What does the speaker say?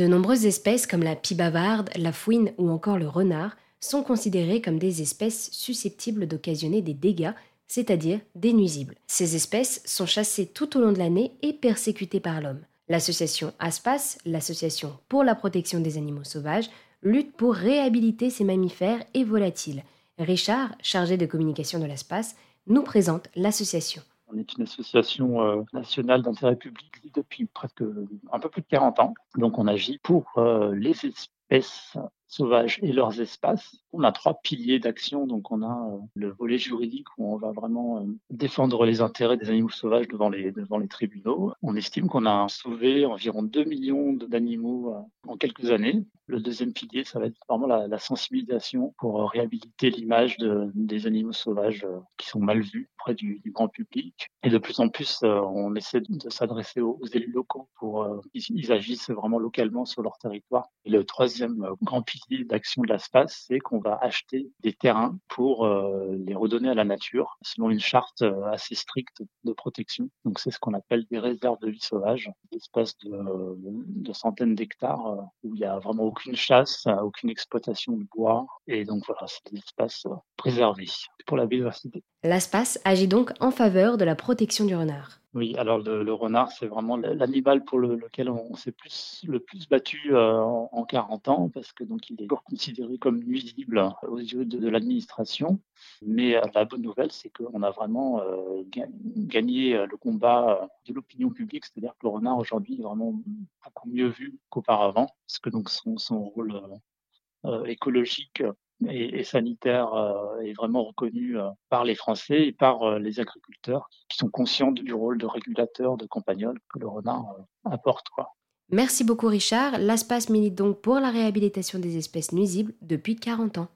De nombreuses espèces comme la pie bavarde, la fouine ou encore le renard sont considérées comme des espèces susceptibles d'occasionner des dégâts, c'est-à-dire des nuisibles. Ces espèces sont chassées tout au long de l'année et persécutées par l'homme. L'association ASPAS, l'association pour la protection des animaux sauvages, lutte pour réhabiliter ces mammifères et volatiles. Richard, chargé de communication de l'ASPAS, nous présente l'association. On est une association euh, nationale d'intérêt public depuis presque un peu plus de 40 ans. Donc on agit pour euh, les espèces sauvages et leurs espaces. On a trois piliers d'action. Donc, on a euh, le volet juridique où on va vraiment euh, défendre les intérêts des animaux sauvages devant les, devant les tribunaux. On estime qu'on a sauvé environ 2 millions d'animaux euh, en quelques années. Le deuxième pilier, ça va être vraiment la, sensibilisation pour réhabiliter l'image de, des animaux sauvages qui sont mal vus auprès du, grand public. Et de plus en plus, on essaie de, s'adresser aux, élus locaux pour qu'ils ils agissent vraiment localement sur leur territoire. Et le troisième grand pilier d'action de l'espace, c'est qu'on va acheter des terrains pour euh, les redonner à la nature selon une charte euh, assez stricte de protection. Donc c'est ce qu'on appelle des réserves de vie sauvage, des espaces de, de centaines d'hectares euh, où il n'y a vraiment aucune chasse, aucune exploitation de bois. Et donc voilà, c'est des espaces préservés pour la biodiversité. L'ASPAS agit donc en faveur de la protection du renard. Oui, alors le, renard, c'est vraiment l'animal pour lequel on, s'est plus, le plus battu euh, en, 40 ans, parce que donc il est encore considéré comme nuisible aux yeux de, l'administration. Mais euh, la bonne nouvelle, c'est qu'on a vraiment euh, gagné le combat de l'opinion publique, c'est-à-dire que le renard aujourd'hui est vraiment beaucoup mieux vu qu'auparavant, parce que donc son, son rôle écologique et, sanitaire euh, est vraiment reconnu euh, par les Français et par euh, les agriculteurs qui sont conscients du rôle de régulateur de campagnol que le renard apporte. Quoi. Merci beaucoup Richard. L'ASPAS milite donc pour la réhabilitation des espèces nuisibles depuis 40 ans.